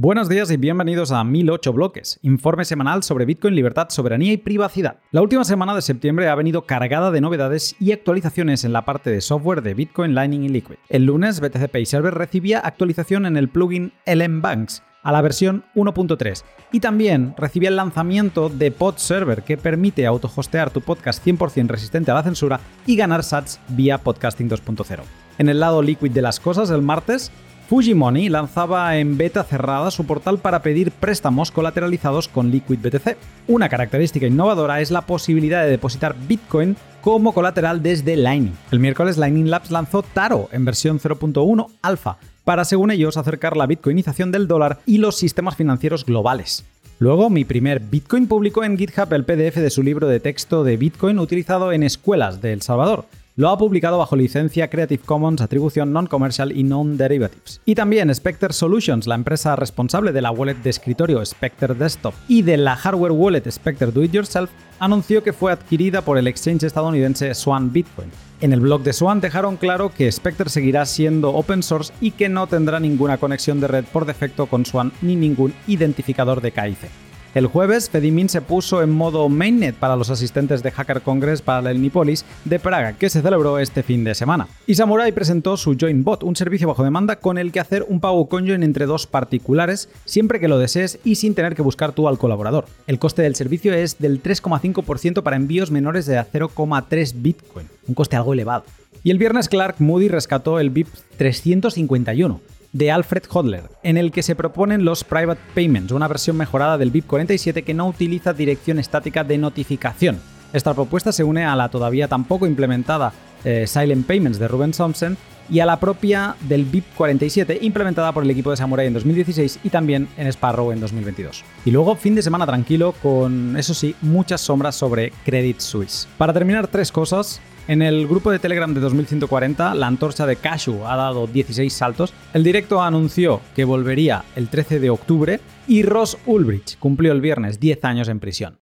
Buenos días y bienvenidos a 1008 Bloques, informe semanal sobre Bitcoin, libertad, soberanía y privacidad. La última semana de septiembre ha venido cargada de novedades y actualizaciones en la parte de software de Bitcoin, Lightning y Liquid. El lunes, BTC Pay Server recibía actualización en el plugin LM Banks a la versión 1.3 y también recibía el lanzamiento de Pod Server que permite autohostear tu podcast 100% resistente a la censura y ganar sats vía podcasting 2.0. En el lado Liquid de las cosas, el martes Fujimoni lanzaba en beta cerrada su portal para pedir préstamos colateralizados con Liquid BTC. Una característica innovadora es la posibilidad de depositar Bitcoin como colateral desde Lightning. El miércoles Lightning Labs lanzó Taro en versión 0.1 alfa para, según ellos, acercar la bitcoinización del dólar y los sistemas financieros globales. Luego, mi primer Bitcoin publicó en GitHub el PDF de su libro de texto de Bitcoin utilizado en escuelas de El Salvador lo ha publicado bajo licencia Creative Commons, atribución non-commercial y non-derivatives. Y también Spectre Solutions, la empresa responsable de la wallet de escritorio Spectre Desktop y de la hardware wallet Spectre Do It Yourself, anunció que fue adquirida por el exchange estadounidense Swan Bitcoin. En el blog de Swan dejaron claro que Spectre seguirá siendo open source y que no tendrá ninguna conexión de red por defecto con Swan ni ningún identificador de KIC. El jueves, Fedimin se puso en modo mainnet para los asistentes de Hacker Congress para el Nipolis de Praga, que se celebró este fin de semana. Y Samurai presentó su JoinBot, un servicio bajo demanda con el que hacer un pago conjoin entre dos particulares siempre que lo desees y sin tener que buscar tú al colaborador. El coste del servicio es del 3,5% para envíos menores de 0,3 Bitcoin, un coste algo elevado. Y el viernes Clark Moody rescató el BIP 351 de Alfred Hodler, en el que se proponen los Private Payments, una versión mejorada del BIP 47 que no utiliza dirección estática de notificación. Esta propuesta se une a la todavía tampoco implementada eh, Silent Payments de Ruben Thompson y a la propia del BIP 47 implementada por el equipo de Samurai en 2016 y también en Sparrow en 2022. Y luego fin de semana tranquilo con, eso sí, muchas sombras sobre Credit Suisse. Para terminar, tres cosas. En el grupo de Telegram de 2140, la antorcha de Cashew ha dado 16 saltos. El directo anunció que volvería el 13 de octubre y Ross Ulbricht cumplió el viernes 10 años en prisión.